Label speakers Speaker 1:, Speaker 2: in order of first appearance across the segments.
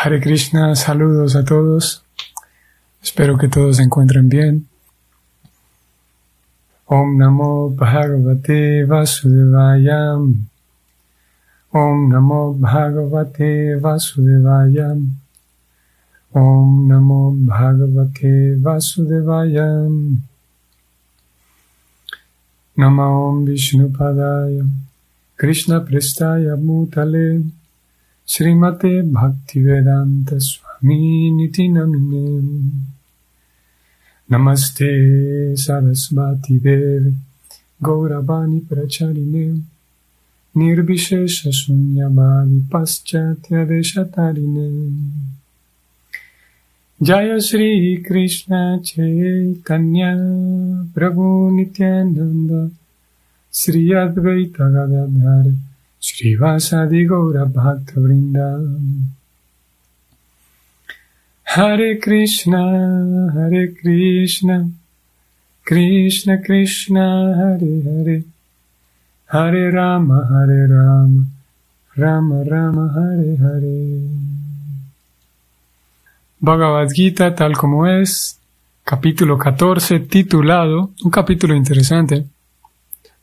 Speaker 1: Hare Krishna, saludos a todos. Espero que todos se encuentren bien. Om Namo Bhagavate Vasudevaya. Om Namo Bhagavate Vasudevaya. Om Namo Bhagavate Vasudevaya. Namo Om Vishnupadaya. Krishna Prestaya Mutale. Srimate Bhaktivedanta Swami Niti Namine. Namaste Sarasvati Devi. Gauravani Pracharine. Nirvishesha Sunyavadi Paschatya Deshatarine. Jaya Shri Krishna Chaitanya Prabhu Nityananda. Sri Advaita Gadadhara Srivasadi Gaura Bhakta Vrindam Hare Krishna, Hare Krishna, Krishna Krishna, Hare Hare, Hare Rama, Hare Rama, Rama Rama, Hare Hare. Bhagavad Gita tal como es, capítulo 14, titulado, un capítulo interesante.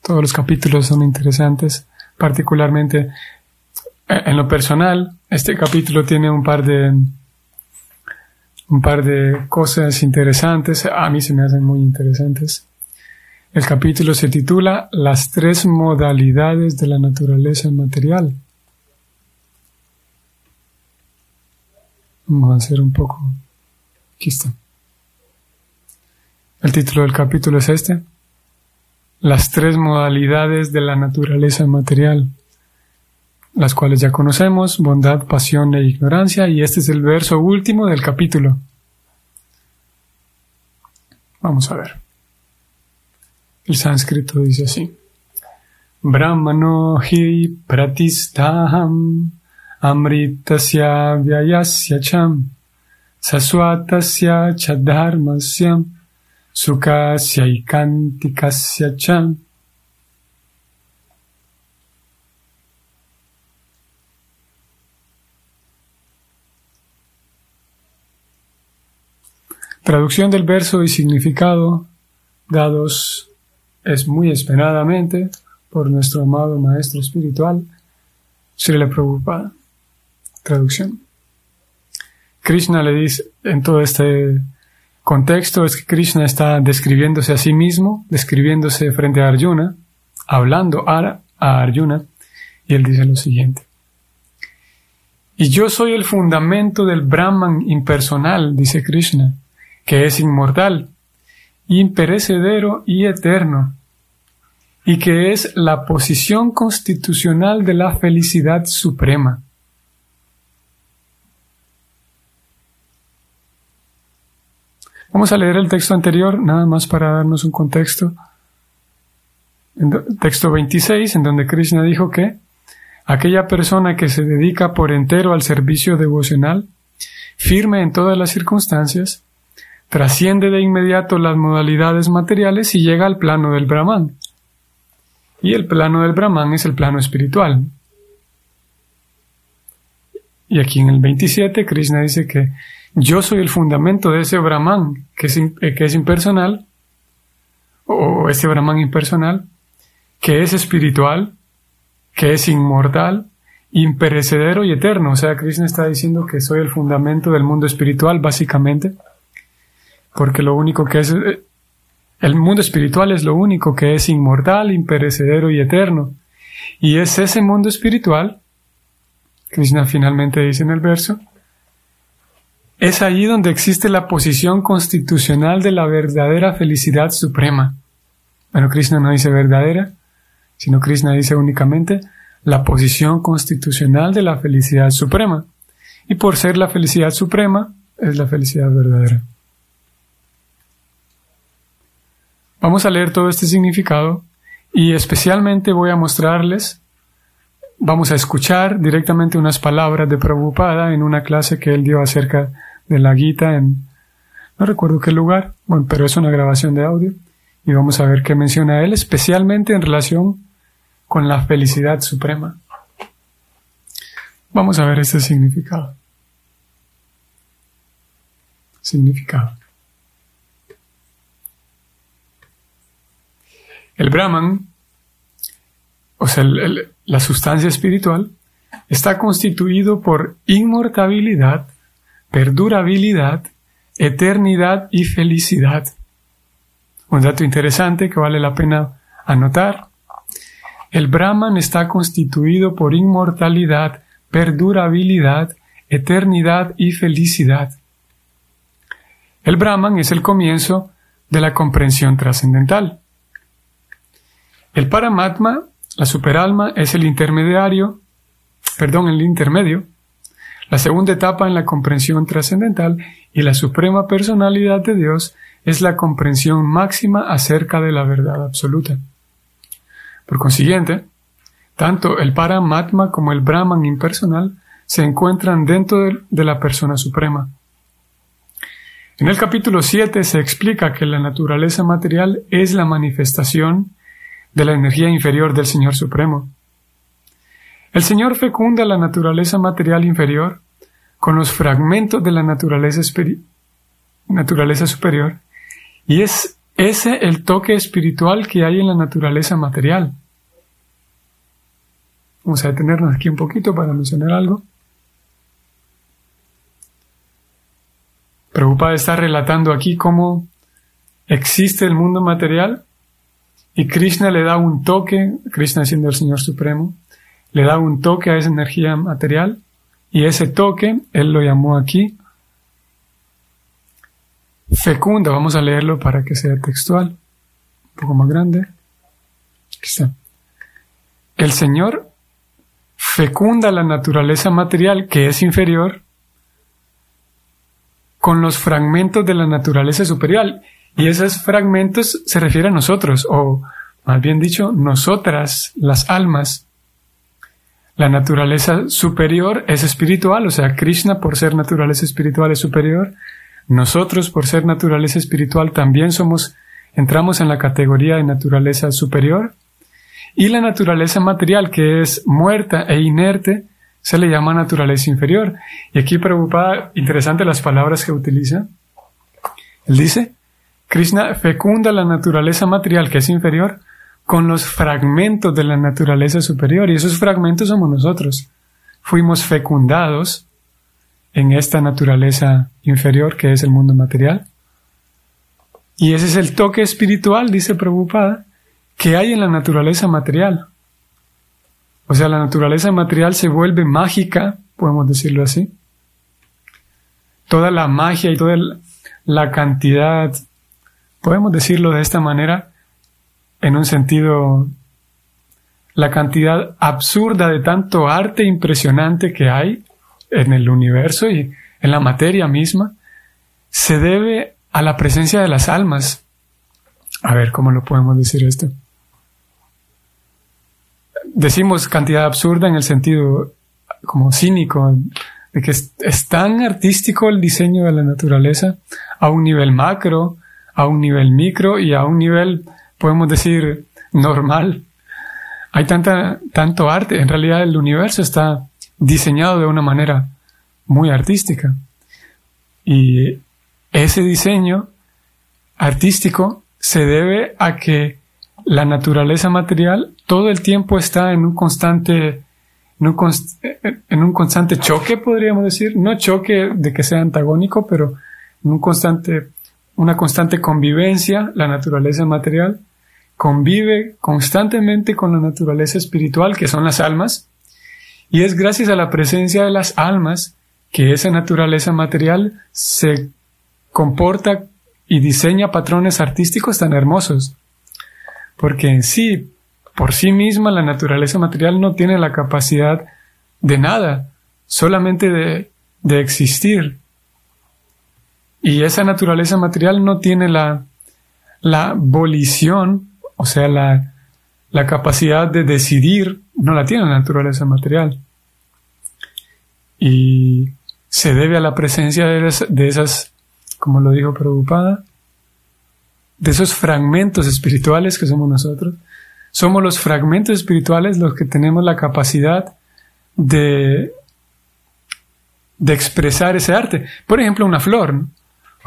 Speaker 1: Todos los capítulos son interesantes, particularmente en lo personal. Este capítulo tiene un par de un par de cosas interesantes, a mí se me hacen muy interesantes. El capítulo se titula Las tres modalidades de la naturaleza material. Vamos a hacer un poco. Aquí está. El título del capítulo es este. Las tres modalidades de la naturaleza material las cuales ya conocemos, bondad, pasión e ignorancia, y este es el verso último del capítulo. Vamos a ver. El sánscrito dice así. Brahmano hi pratistaham amritasya vyayasya cham saswatasya chadharmasya sukasya cham Traducción del verso y significado dados es muy esperadamente por nuestro amado Maestro Espiritual, Srila Prabhupada. Traducción. Krishna le dice en todo este contexto es que Krishna está describiéndose a sí mismo, describiéndose frente a Arjuna, hablando a, a Arjuna, y él dice lo siguiente. Y yo soy el fundamento del Brahman impersonal, dice Krishna que es inmortal, imperecedero y eterno, y que es la posición constitucional de la felicidad suprema. Vamos a leer el texto anterior, nada más para darnos un contexto. texto 26, en donde Krishna dijo que aquella persona que se dedica por entero al servicio devocional, firme en todas las circunstancias, trasciende de inmediato las modalidades materiales y llega al plano del Brahman. Y el plano del Brahman es el plano espiritual. Y aquí en el 27 Krishna dice que yo soy el fundamento de ese Brahman que es, eh, que es impersonal, o ese Brahman impersonal, que es espiritual, que es inmortal, imperecedero y eterno. O sea, Krishna está diciendo que soy el fundamento del mundo espiritual, básicamente porque lo único que es eh, el mundo espiritual es lo único que es inmortal, imperecedero y eterno. Y es ese mundo espiritual, Krishna finalmente dice en el verso, es allí donde existe la posición constitucional de la verdadera felicidad suprema. Bueno, Krishna no dice verdadera, sino Krishna dice únicamente la posición constitucional de la felicidad suprema. Y por ser la felicidad suprema, es la felicidad verdadera. Vamos a leer todo este significado y especialmente voy a mostrarles, vamos a escuchar directamente unas palabras de Prabhupada en una clase que él dio acerca de la Gita en, no recuerdo qué lugar, bueno, pero es una grabación de audio y vamos a ver qué menciona él, especialmente en relación con la felicidad suprema. Vamos a ver este significado. significado. El Brahman, o sea, la sustancia espiritual, está constituido por inmortabilidad, perdurabilidad, eternidad y felicidad. Un dato interesante que vale la pena anotar. El Brahman está constituido por inmortalidad, perdurabilidad, eternidad y felicidad. El Brahman es el comienzo de la comprensión trascendental. El Paramatma, la superalma, es el intermediario, perdón, el intermedio, la segunda etapa en la comprensión trascendental y la suprema personalidad de Dios es la comprensión máxima acerca de la verdad absoluta. Por consiguiente, tanto el Paramatma como el Brahman impersonal se encuentran dentro de la persona suprema. En el capítulo 7 se explica que la naturaleza material es la manifestación de la energía inferior del Señor Supremo. El Señor fecunda la naturaleza material inferior con los fragmentos de la naturaleza, superior y es ese el toque espiritual que hay en la naturaleza material. Vamos a detenernos aquí un poquito para mencionar algo. Prabhupada está relatando aquí cómo existe el mundo material y Krishna le da un toque, Krishna siendo el Señor Supremo, le da un toque a esa energía material y ese toque, él lo llamó aquí fecunda. Vamos a leerlo para que sea textual, un poco más grande. Aquí está. El Señor fecunda la naturaleza material que es inferior con los fragmentos de la naturaleza superior. Y esos fragmentos se refieren a nosotros, o más bien dicho, nosotras, las almas, la naturaleza superior es espiritual, o sea, Krishna por ser naturaleza espiritual es superior. Nosotros por ser naturaleza espiritual también somos, entramos en la categoría de naturaleza superior. Y la naturaleza material, que es muerta e inerte, se le llama naturaleza inferior. Y aquí preocupada, interesante las palabras que utiliza. Él dice, Krishna fecunda la naturaleza material que es inferior con los fragmentos de la naturaleza superior y esos fragmentos somos nosotros. Fuimos fecundados en esta naturaleza inferior que es el mundo material. Y ese es el toque espiritual, dice Prabhupada, que hay en la naturaleza material. O sea, la naturaleza material se vuelve mágica, podemos decirlo así. Toda la magia y toda la cantidad, podemos decirlo de esta manera, en un sentido, la cantidad absurda de tanto arte impresionante que hay en el universo y en la materia misma, se debe a la presencia de las almas. A ver, ¿cómo lo podemos decir esto? Decimos cantidad absurda en el sentido como cínico, de que es, es, tan artístico el diseño de la naturaleza a un nivel macro, a un nivel micro y a un nivel podemos decir, normal. Hay tanta, tanto arte. En realidad el universo está diseñado de una manera muy artística. Y ese diseño artístico se debe a que la naturaleza material todo el tiempo está en un constante en un, en un constante choque, podríamos decir, no choque de que sea antagónico, pero en un constante una constante convivencia, la naturaleza material, convive constantemente con la naturaleza espiritual, que son las almas, y es gracias a la presencia de las almas que esa naturaleza material se comporta y diseña patrones artísticos tan hermosos. Porque en sí, por sí misma, la naturaleza material no tiene la capacidad de nada, solamente de, de existir. Y esa naturaleza material no tiene la, la volición, o sea, la, la capacidad de decidir, no la tiene la naturaleza material. Y se debe a la presencia de, de esas, como lo dijo Prabhupada, de esos fragmentos espirituales que somos nosotros. Somos los fragmentos espirituales los que tenemos la capacidad de, de expresar ese arte. Por ejemplo, una flor.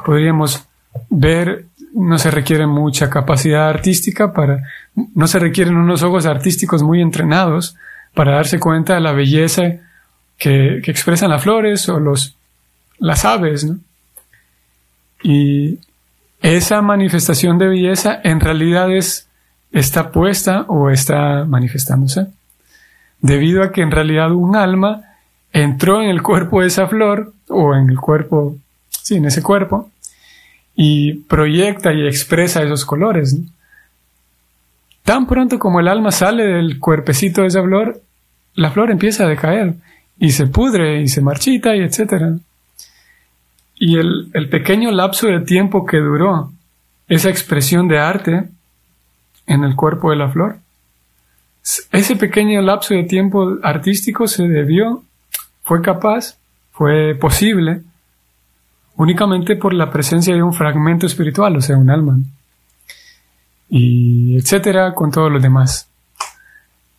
Speaker 1: Podríamos ver, no se requiere mucha capacidad artística para, no se requieren unos ojos artísticos muy entrenados para darse cuenta de la belleza que, que expresan las flores o los, las aves. Y esa manifestación de belleza en realidad es, está puesta o está manifestándose debido a que en realidad un alma entró en el cuerpo de esa flor o en el cuerpo, en ese cuerpo y proyecta y expresa esos colores. Tan pronto como el alma sale del cuerpecito de esa flor, la flor empieza a decaer y se pudre y se marchita y etcétera. Y el pequeño lapso de tiempo que duró esa expresión de arte en el cuerpo de la flor, ese pequeño lapso de tiempo artístico se debió, fue capaz, fue posible, únicamente por la presencia de un fragmento espiritual, o sea, un alma. Y etcétera, con todos los demás.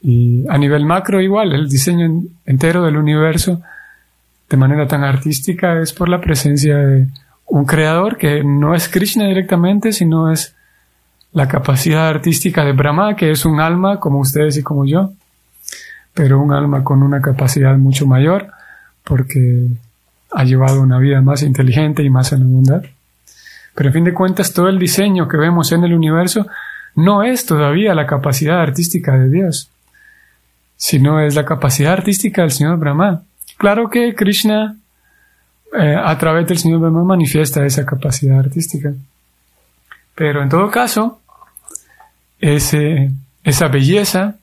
Speaker 1: Y a nivel macro igual, el diseño entero del universo de manera tan artística es por la presencia de un creador que no es Krishna directamente, sino es la capacidad artística de Brahma, que es un alma como ustedes y como yo, pero un alma con una capacidad mucho mayor, porque ha llevado una vida más inteligente y más en la bondad. Pero en fin de cuentas, todo el diseño que vemos en el universo no es todavía la capacidad artística de Dios, sino es la capacidad artística del Señor Brahma. Claro que Krishna eh, a través del Señor Brahma manifiesta esa capacidad artística. Pero en todo caso, ese, esa belleza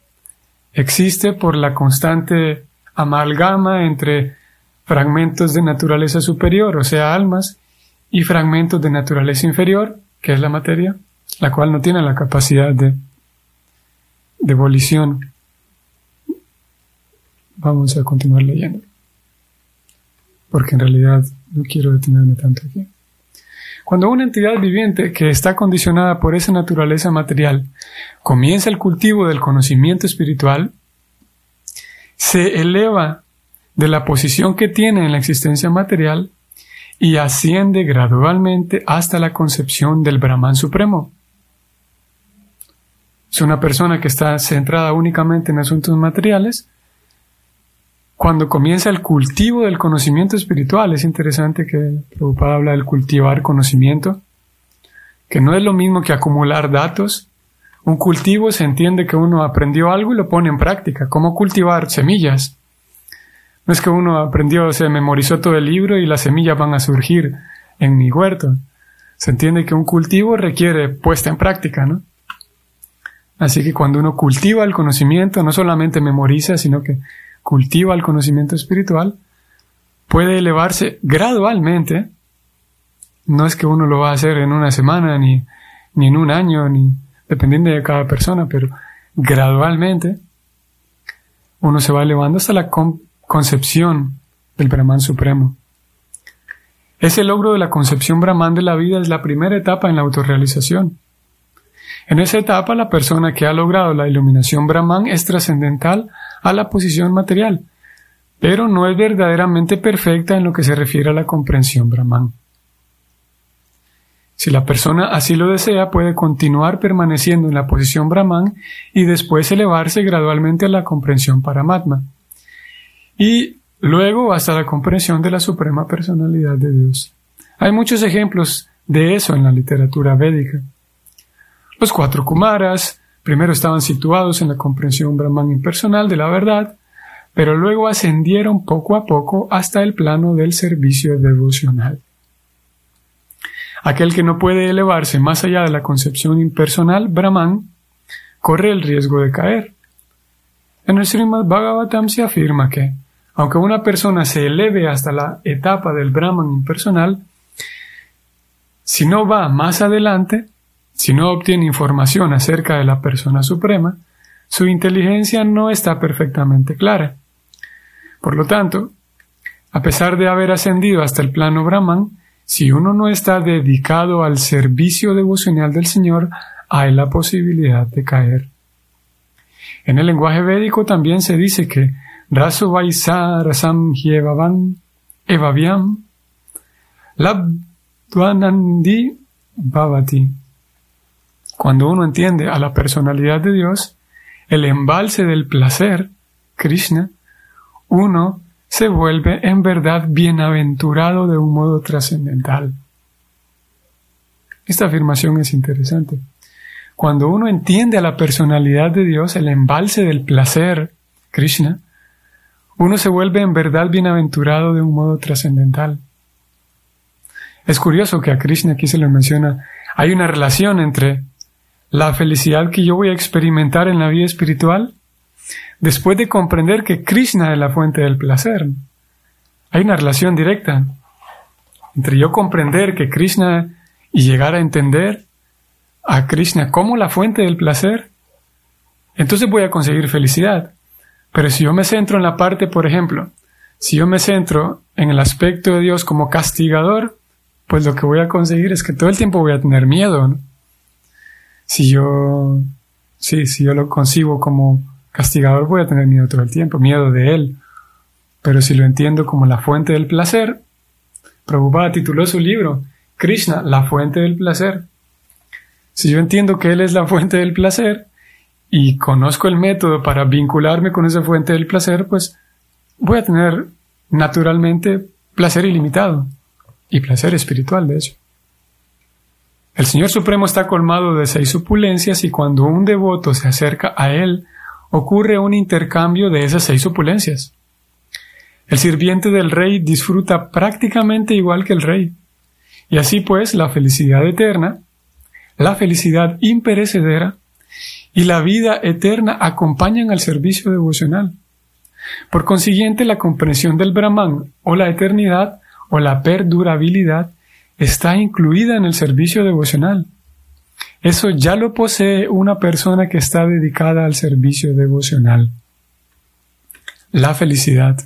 Speaker 1: existe por la constante amalgama entre fragmentos de naturaleza superior, o sea, almas, y fragmentos de naturaleza inferior, que es la materia, la cual no tiene la capacidad de, de. Vamos a continuar leyendo porque en realidad no quiero detenerme tanto aquí. Cuando una entidad viviente que está condicionada por esa naturaleza material comienza el cultivo del conocimiento espiritual, se eleva de la posición que tiene en la existencia material y asciende gradualmente hasta la concepción del Brahman Supremo. Es una persona que está centrada únicamente en asuntos materiales, cuando comienza el cultivo del conocimiento espiritual, es interesante que Prabhupada habla del cultivar conocimiento, que no es lo mismo que acumular datos. Un cultivo se entiende que uno aprendió algo y lo pone en práctica, como cultivar semillas. No es que uno aprendió, se memorizó todo el libro y las semillas van a surgir en mi huerto. Se entiende que un cultivo requiere puesta en práctica, ¿no? Así que cuando uno cultiva el conocimiento, no solamente memoriza, sino que cultiva el conocimiento espiritual, puede elevarse gradualmente. No es que uno lo va a hacer en una semana, ni, ni en un año, ni dependiendo de cada persona, pero gradualmente uno se va elevando hasta la concepción del Brahman Supremo. Ese logro de la concepción Brahman de la vida es la primera etapa en la autorrealización. En esa etapa, la persona que ha logrado la iluminación Brahman es trascendental a la posición material, pero no es verdaderamente perfecta en lo que se refiere a la comprensión Brahman. Si la persona así lo desea, puede continuar permaneciendo en la posición Brahman y después elevarse gradualmente a la comprensión Paramatma. Y luego hasta la comprensión de la Suprema Personalidad de Dios. Hay muchos ejemplos de eso en la literatura védica. Los cuatro Kumaras primero estaban situados en la comprensión brahman impersonal de la verdad, pero luego ascendieron poco a poco hasta el plano del servicio devocional. Aquel que no puede elevarse más allá de la concepción impersonal Brahman corre el riesgo de caer. En el Srimad Bhagavatam se afirma que, aunque una persona se eleve hasta la etapa del Brahman impersonal, si no va más adelante, si no obtiene información acerca de la persona suprema, su inteligencia no está perfectamente clara. Por lo tanto, a pesar de haber ascendido hasta el plano Brahman, si uno no está dedicado al servicio devocional del Señor, hay la posibilidad de caer. En el lenguaje védico también se dice que Raso Vaisa Rasam Evavyam Lab Dvanandi Bhavati. Cuando uno entiende a la personalidad de Dios, el embalse del placer, Krishna, uno se vuelve en verdad bienaventurado de un modo trascendental. Esta afirmación es interesante. Cuando uno entiende a la personalidad de Dios, el embalse del placer, Krishna, uno se vuelve en verdad bienaventurado de un modo trascendental. Es curioso que a Krishna aquí se le menciona, hay una relación entre la felicidad que yo voy a experimentar en la vida espiritual después de comprender que Krishna es la fuente del placer. Hay una relación directa entre yo comprender que Krishna y llegar a entender a Krishna como la fuente del placer, entonces voy a conseguir felicidad. Pero si yo me centro en la parte, por ejemplo, si yo me centro en el aspecto de Dios como castigador, pues lo que voy a conseguir es que todo el tiempo voy a tener miedo. Si yo, sí, si yo lo concibo como castigador, voy a tener miedo todo el tiempo, miedo de Él. Pero si lo entiendo como la fuente del placer, Prabhupada tituló su libro, Krishna, la fuente del placer. Si yo entiendo que Él es la fuente del placer y conozco el método para vincularme con esa fuente del placer, pues voy a tener naturalmente placer ilimitado y placer espiritual, de hecho. El Señor Supremo está colmado de seis opulencias y cuando un devoto se acerca a Él, ocurre un intercambio de esas seis opulencias. El sirviente del rey disfruta prácticamente igual que el rey. Y así pues, la felicidad eterna la felicidad imperecedera y la vida eterna acompañan al servicio devocional. Por consiguiente, la comprensión del Brahman o la eternidad o la perdurabilidad está incluida en el servicio devocional. Eso ya lo posee una persona que está dedicada al servicio devocional. La felicidad.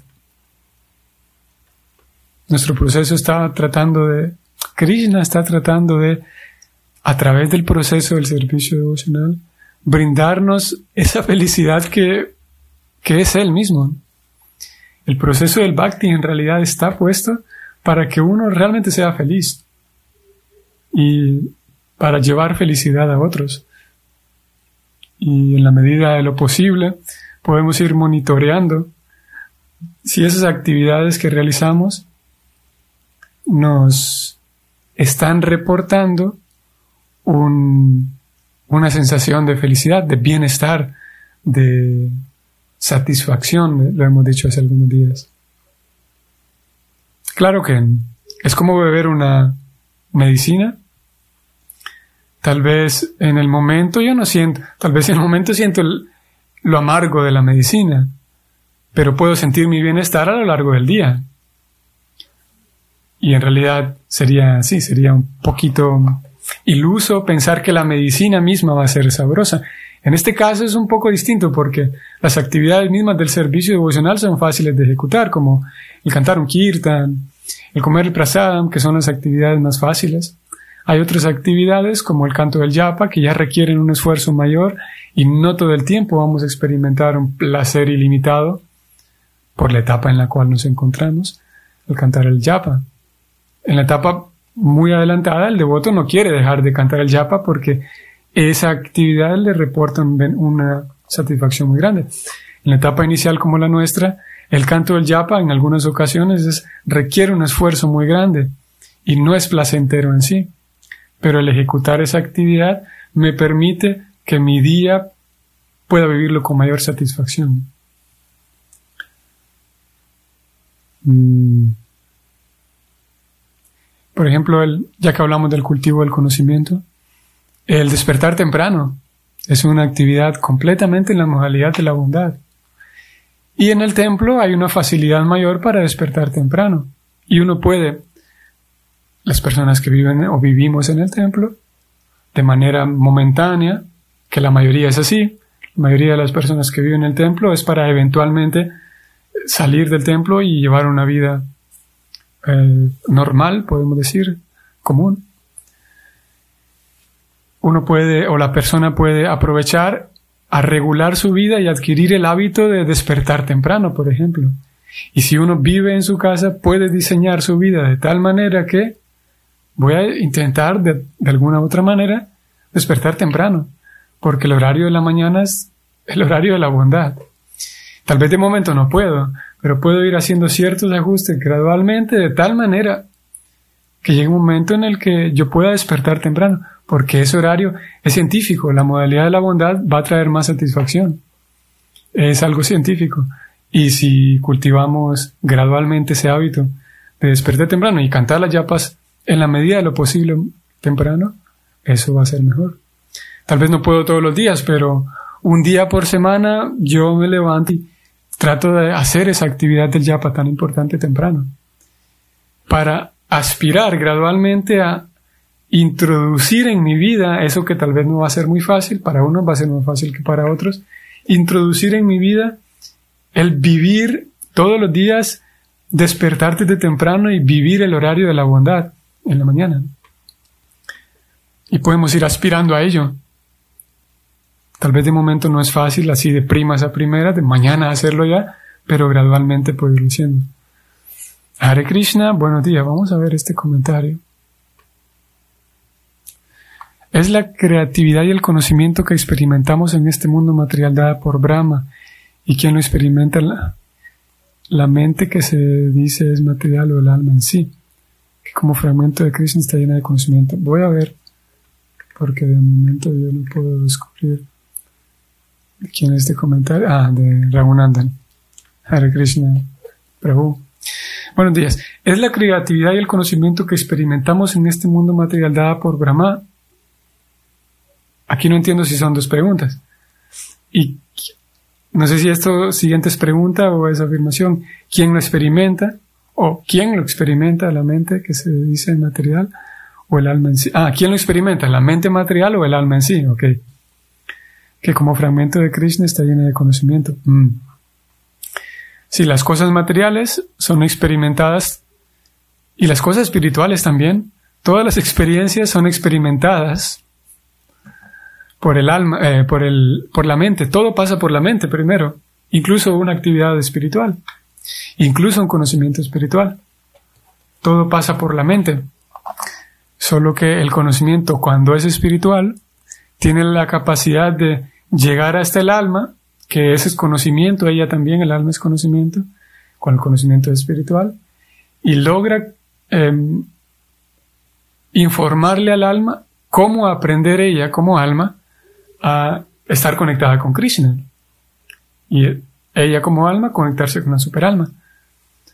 Speaker 1: Nuestro proceso está tratando de, Krishna está tratando de a través del proceso del servicio devocional, brindarnos esa felicidad que, que es Él mismo. El proceso del bhakti en realidad está puesto para que uno realmente sea feliz y para llevar felicidad a otros. Y en la medida de lo posible podemos ir monitoreando si esas actividades que realizamos nos están reportando una sensación de felicidad, de bienestar, de satisfacción, lo hemos dicho hace algunos días. Claro que es como beber una medicina. Tal vez en el momento yo no siento, tal vez en el momento siento lo amargo de la medicina, pero puedo sentir mi bienestar a lo largo del día. Y en realidad sería, sí, sería un poquito iluso pensar que la medicina misma va a ser sabrosa. En este caso es un poco distinto porque las actividades mismas del servicio devocional son fáciles de ejecutar, como el cantar un kirtan, el comer el prasadam, que son las actividades más fáciles. Hay otras actividades como el canto del yapa que ya requieren un esfuerzo mayor y no todo el tiempo vamos a experimentar un placer ilimitado por la etapa en la cual nos encontramos, el cantar el yapa. En la etapa muy adelantada, el devoto no quiere dejar de cantar el yapa porque esa actividad le reporta una satisfacción muy grande. En la etapa inicial como la nuestra, el canto del yapa en algunas ocasiones requiere un esfuerzo muy grande y no es placentero en sí. Pero el ejecutar esa actividad me permite que mi día pueda vivirlo con mayor satisfacción. Mm. Por ejemplo, el, ya que hablamos del cultivo del conocimiento, el despertar temprano es una actividad completamente en la modalidad de la bondad. Y en el templo hay una facilidad mayor para despertar temprano. Y uno puede, las personas que viven o vivimos en el templo, de manera momentánea, que la mayoría es así, la mayoría de las personas que viven en el templo es para eventualmente salir del templo y llevar una vida normal, podemos decir, común. Uno puede, o la persona puede aprovechar a regular su vida y adquirir el hábito de despertar temprano, por ejemplo. Y si uno vive en su casa, puede diseñar su vida de tal manera que voy a intentar de, de alguna otra manera despertar temprano, porque el horario de la mañana es el horario de la bondad. Tal vez de momento no puedo, pero puedo ir haciendo ciertos ajustes gradualmente de tal manera que llegue un momento en el que yo pueda despertar temprano, porque ese horario es científico, la modalidad de la bondad va a traer más satisfacción. Es algo científico. Y si cultivamos gradualmente ese hábito de despertar temprano y cantar las yapas en la medida de lo posible temprano, eso va a ser mejor. Tal vez no puedo todos los días, pero un día por semana yo me levanto y trato de hacer esa actividad del yapa tan importante temprano. Para aspirar gradualmente a introducir en mi vida eso que tal vez no va a ser muy fácil, para unos va a ser más fácil que para otros, introducir en mi vida el vivir todos los días, despertarte de temprano y vivir el horario de la bondad en la mañana. Y podemos ir aspirando a ello. Tal vez de momento no es fácil, así de primas a primera, de mañana hacerlo ya, pero gradualmente puede ir siendo. Hare Krishna, buenos días, vamos a ver este comentario. Es la creatividad y el conocimiento que experimentamos en este mundo material dada por Brahma. ¿Y quien lo experimenta? La mente que se dice es material o el alma en sí, que como fragmento de Krishna está llena de conocimiento. Voy a ver, porque de momento yo no puedo descubrir quién es este comentario. Ah, de Raghunandan. Hare Krishna, Prabhu. Buenos días. Es la creatividad y el conocimiento que experimentamos en este mundo material dada por Brahma. Aquí no entiendo si son dos preguntas. Y no sé si esto siguiente es pregunta o es afirmación. ¿Quién lo experimenta? ¿O quién lo experimenta la mente que se dice material? ¿O el alma en sí? Ah, ¿quién lo experimenta? ¿La mente material o el alma en sí? Ok. Que como fragmento de Krishna está llena de conocimiento. Mm. Si las cosas materiales son experimentadas y las cosas espirituales también, todas las experiencias son experimentadas por el alma, eh, por el, por la mente. Todo pasa por la mente primero, incluso una actividad espiritual, incluso un conocimiento espiritual. Todo pasa por la mente. Solo que el conocimiento, cuando es espiritual, tiene la capacidad de llegar hasta el alma que ese es conocimiento, ella también, el alma es conocimiento, con el conocimiento espiritual, y logra em, informarle al alma cómo aprender ella como alma a estar conectada con Krishna. Y ella como alma conectarse con la superalma.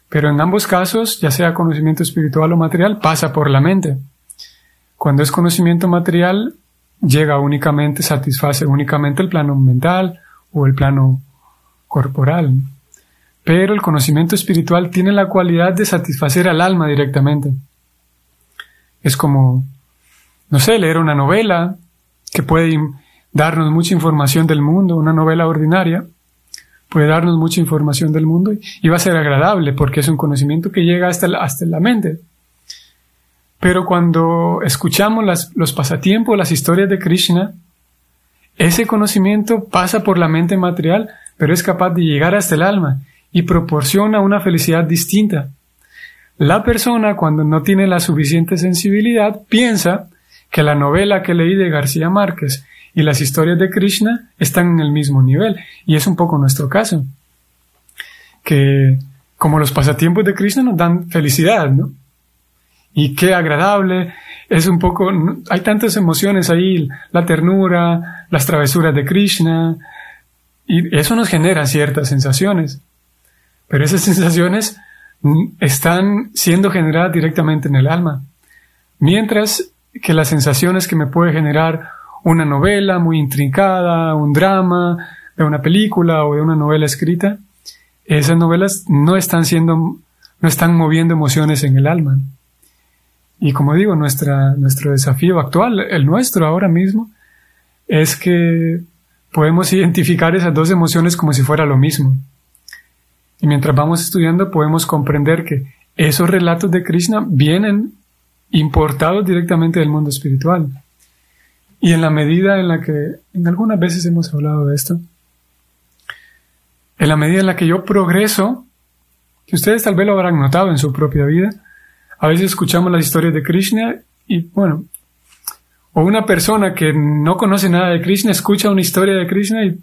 Speaker 1: Pero en ambos casos, ya sea conocimiento espiritual o material, pasa por la mente. Cuando es conocimiento material, llega únicamente, satisface únicamente el plano mental, o el plano corporal. Pero el conocimiento espiritual tiene la cualidad de satisfacer al alma directamente. Es como, no sé, leer una novela que puede darnos mucha información del mundo, una novela ordinaria, puede darnos mucha información del mundo y va a ser agradable porque es un conocimiento que llega hasta la, hasta la mente. Pero cuando escuchamos los pasatiempos, las historias de Krishna, ese conocimiento pasa por la mente material, pero es capaz de llegar hasta el alma y proporciona una felicidad distinta. La persona, cuando no tiene la suficiente sensibilidad, piensa que la novela que leí de García Márquez y las historias de Krishna están en el mismo nivel. Y es un poco nuestro caso. Que como los pasatiempos de Krishna nos dan felicidad, ¿no? Y qué agradable es un poco, hay tantas emociones ahí, la ternura, las travesuras de Krishna, y eso nos genera ciertas sensaciones. Pero esas sensaciones están siendo generadas directamente en el alma. Mientras que las sensaciones que me puede generar una novela muy intrincada, un drama, de una película o de una novela escrita, esas novelas no están siendo, no están moviendo emociones en el alma. Y como digo, nuestra, nuestro desafío actual, el nuestro ahora mismo, es que podemos identificar esas dos emociones como si fuera lo mismo. Y mientras vamos estudiando podemos comprender que esos relatos de Krishna vienen importados directamente del mundo espiritual. Y en la medida en la que, en algunas veces hemos hablado de esto, en la medida en la que yo progreso, que ustedes tal vez lo habrán notado en su propia vida, a veces escuchamos las historias de Krishna y bueno, o una persona que no conoce nada de Krishna escucha una historia de Krishna y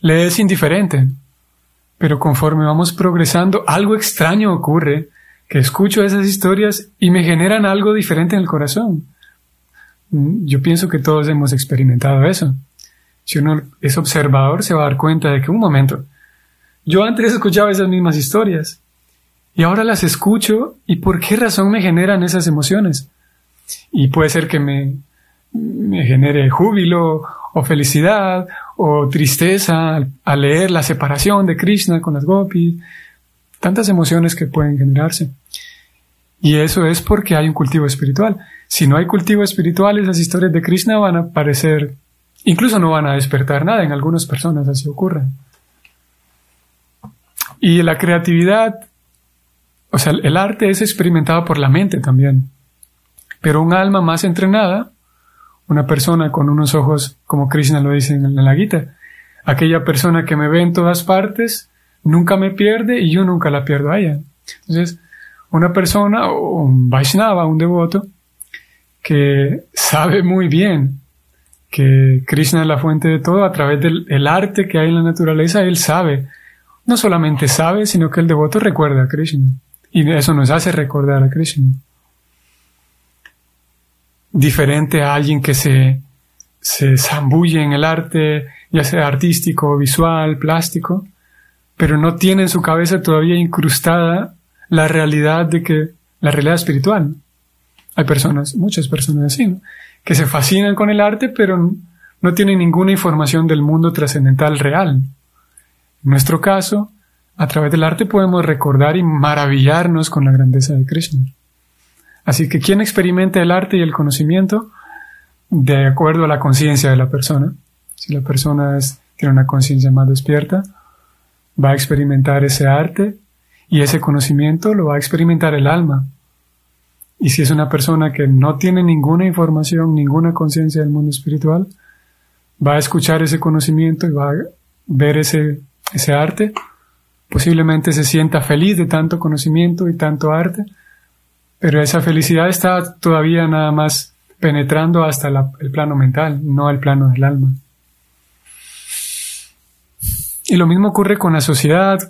Speaker 1: le es indiferente. Pero conforme vamos progresando, algo extraño ocurre, que escucho esas historias y me generan algo diferente en el corazón. Yo pienso que todos hemos experimentado eso. Si uno es observador, se va a dar cuenta de que un momento, yo antes escuchaba esas mismas historias y ahora las escucho y por qué razón me generan esas emociones. Y puede ser que me, me genere júbilo o felicidad o tristeza al, leer la separación de Krishna con las gopis, tantas emociones que pueden generarse. Y eso es porque hay un cultivo espiritual. Si no hay cultivo espiritual, esas historias de Krishna van a parecer, incluso no van a despertar nada, en algunas personas así ocurre. Y la creatividad, o sea, el arte es experimentado por la mente también. Pero un alma más entrenada una persona con unos ojos, como Krishna lo dice en la Gita, aquella persona que me ve en todas partes, nunca me pierde y yo nunca la pierdo a ella. Entonces, una persona, o un Vaishnava, un devoto, que sabe muy bien que Krishna es la fuente de todo, a través del arte que hay en la naturaleza, él sabe, no solamente sabe, sino que el devoto recuerda a Krishna. Y eso nos hace recordar a Krishna diferente a alguien que se, se zambulle en el arte, ya sea artístico, visual, plástico, pero no tiene en su cabeza todavía incrustada la realidad de que, la realidad espiritual. Hay personas, muchas personas así, que se fascinan con el arte, pero no tienen ninguna información del mundo trascendental real. En nuestro caso, a través del arte podemos recordar y maravillarnos con la grandeza de Krishna. Así que quien experimenta el arte y el conocimiento de acuerdo a la conciencia de la persona. Si la persona tiene una conciencia más despierta, va a experimentar ese arte y ese conocimiento lo va a experimentar el alma. Y si es una persona que no tiene ninguna información, ninguna conciencia del mundo espiritual, va a escuchar ese conocimiento y va a ver ese, ese arte. Posiblemente se sienta feliz de tanto conocimiento y tanto arte, pero esa felicidad está todavía nada más penetrando hasta el plano mental, no el plano del alma. Y lo mismo ocurre con la sociedad.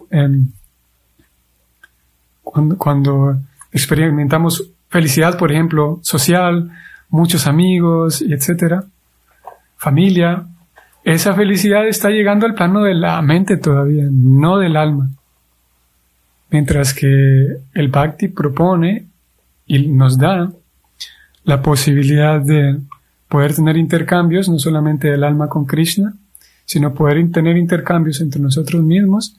Speaker 1: cuando, cuando, experimentamos felicidad, por ejemplo, social, muchos amigos, etcétera, familia, esa felicidad está llegando al plano de la mente todavía, no del alma. Mientras que el Bhakti propone y nos da la posibilidad de poder tener intercambios, no solamente del alma con Krishna, sino poder tener intercambios entre nosotros mismos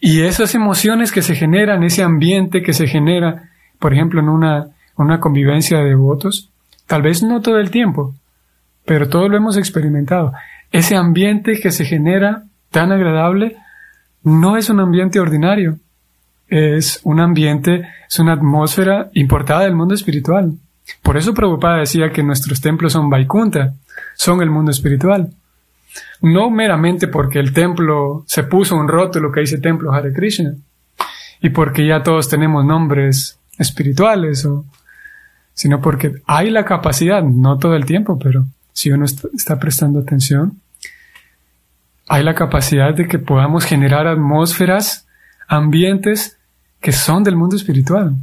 Speaker 1: y esas emociones que se generan, ese ambiente que se genera, por ejemplo, en una, una convivencia de devotos, tal vez no todo el tiempo, pero todos lo hemos experimentado. Ese ambiente que se genera tan agradable no es un ambiente ordinario, es un ambiente, es una atmósfera importada del mundo espiritual. Por eso Prabhupada decía que nuestros templos son Vaikunta, son el mundo espiritual. No meramente porque el templo se puso un rótulo que dice Templo Hare Krishna y porque ya todos tenemos nombres espirituales, o, sino porque hay la capacidad, no todo el tiempo, pero si uno está prestando atención, hay la capacidad de que podamos generar atmósferas, ambientes que son del mundo espiritual.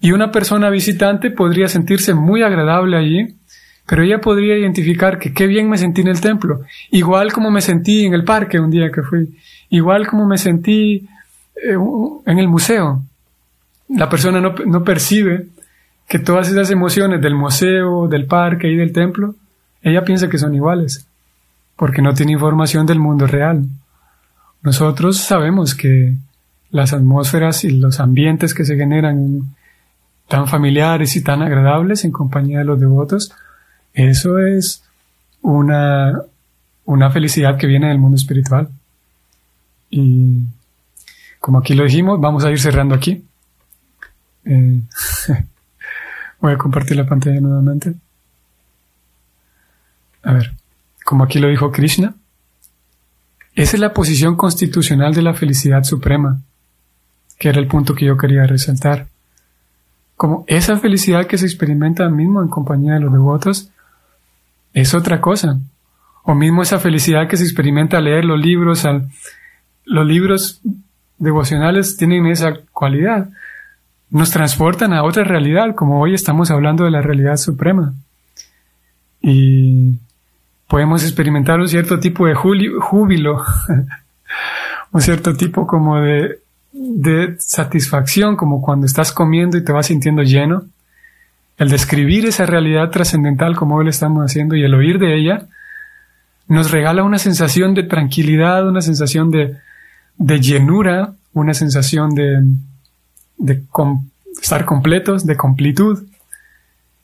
Speaker 1: Y una persona visitante podría sentirse muy agradable allí, pero ella podría identificar que qué bien me sentí en el templo, igual como me sentí en el parque un día que fui, igual como me sentí eh, en el museo. La persona no, no percibe que todas esas emociones del museo, del parque y del templo, ella piensa que son iguales, porque no tiene información del mundo real. Nosotros sabemos que las atmósferas y los ambientes que se generan tan familiares y tan agradables en compañía de los devotos, eso es una, una felicidad que viene del mundo espiritual. Y como aquí lo dijimos, vamos a ir cerrando aquí. Eh, voy a compartir la pantalla nuevamente. A ver, como aquí lo dijo Krishna, esa es la posición constitucional de la felicidad suprema que era el punto que yo quería resaltar. como esa felicidad que se experimenta mismo en compañía de los devotos es otra cosa. O mismo esa felicidad que se experimenta al leer los libros, los libros devocionales tienen esa cualidad. Nos transportan a otra realidad, como hoy estamos hablando de la realidad suprema. Y podemos experimentar un cierto tipo de júbilo, un cierto tipo como de satisfacción, como cuando estás comiendo y te vas sintiendo lleno, el describir esa realidad trascendental como hoy lo estamos haciendo y el oír de ella, nos regala una sensación de tranquilidad, una sensación de, de llenura, una sensación de, de estar completos, de completud.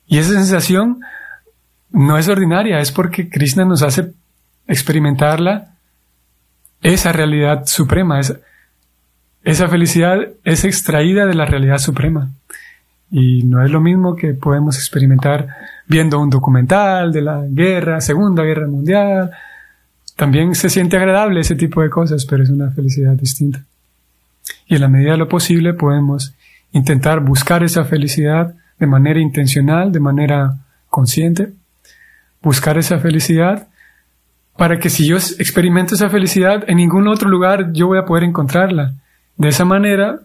Speaker 1: Y esa sensación no es ordinaria, es porque Krishna nos hace experimentarla, esa realidad suprema, esa, esa felicidad es extraída de la realidad suprema. Y no es lo mismo que podemos experimentar viendo un documental de la guerra, Segunda Guerra Mundial. También se siente agradable ese tipo de cosas, pero es una felicidad distinta. Y en la medida de lo posible podemos intentar buscar esa felicidad de manera intencional, de manera consciente, buscar esa felicidad para que si yo experimento esa felicidad en ningún otro lugar yo voy a poder encontrarla. De esa manera,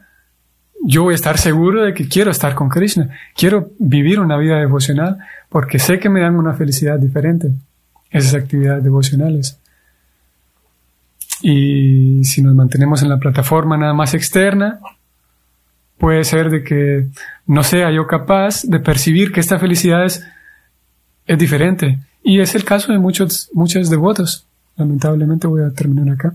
Speaker 1: yo voy a estar seguro de que quiero estar con Krishna, quiero vivir una vida devocional porque sé que me dan una felicidad diferente esas actividades devocionales. Y si nos mantenemos en la plataforma nada más externa, puede ser de que no sea yo capaz de percibir que esta felicidad es, es diferente. Y es el caso de muchos, muchos devotos. Lamentablemente voy a terminar acá.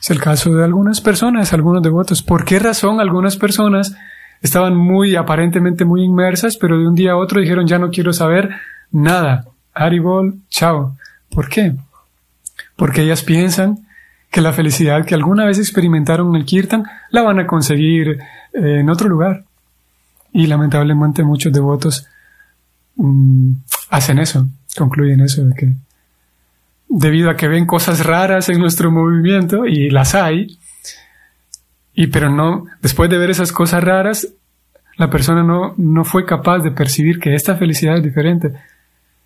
Speaker 1: Es el caso de algunas personas, algunos devotos. ¿Por qué razón algunas personas estaban muy, aparentemente muy inmersas, pero de un día a otro dijeron ya no quiero saber nada? Haribol, chao. ¿Por qué? Porque ellas piensan que la felicidad que alguna vez experimentaron en el Kirtan la van a conseguir eh, en otro lugar. Y lamentablemente muchos devotos mm, hacen eso, concluyen eso, de que debido a que ven cosas raras en nuestro movimiento y las hay, y pero no, después de ver esas cosas raras, la persona no, no fue capaz de percibir que esta felicidad es diferente.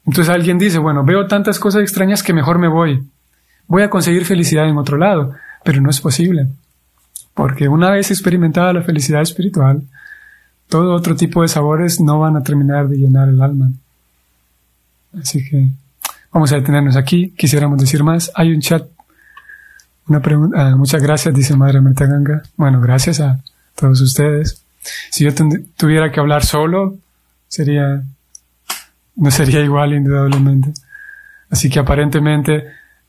Speaker 1: Entonces alguien dice, bueno, veo tantas cosas extrañas que mejor me voy. Voy a conseguir felicidad en otro lado, pero no es posible. Porque una vez experimentada la felicidad espiritual, todo otro tipo de sabores no van a terminar de llenar el alma. Así que Vamos a detenernos aquí. Quisiéramos decir más. Hay un chat. Una pregunta. Ah, muchas gracias, dice Madre Marta Ganga. Bueno, gracias a todos ustedes. Si yo tuviera que hablar solo, sería, no sería igual, indudablemente. Así que aparentemente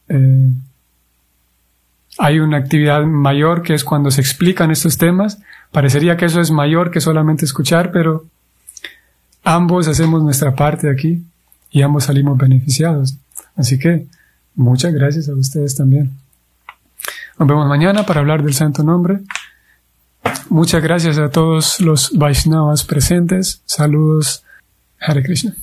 Speaker 1: eh, hay una actividad mayor que es cuando se explican estos temas. Parecería que eso es mayor que solamente escuchar, pero ambos hacemos nuestra parte aquí y ambos salimos beneficiados. Así que muchas gracias a ustedes también. Nos vemos mañana para hablar del santo nombre. Muchas gracias a todos los Vaishnavas presentes. Saludos. Hare Krishna.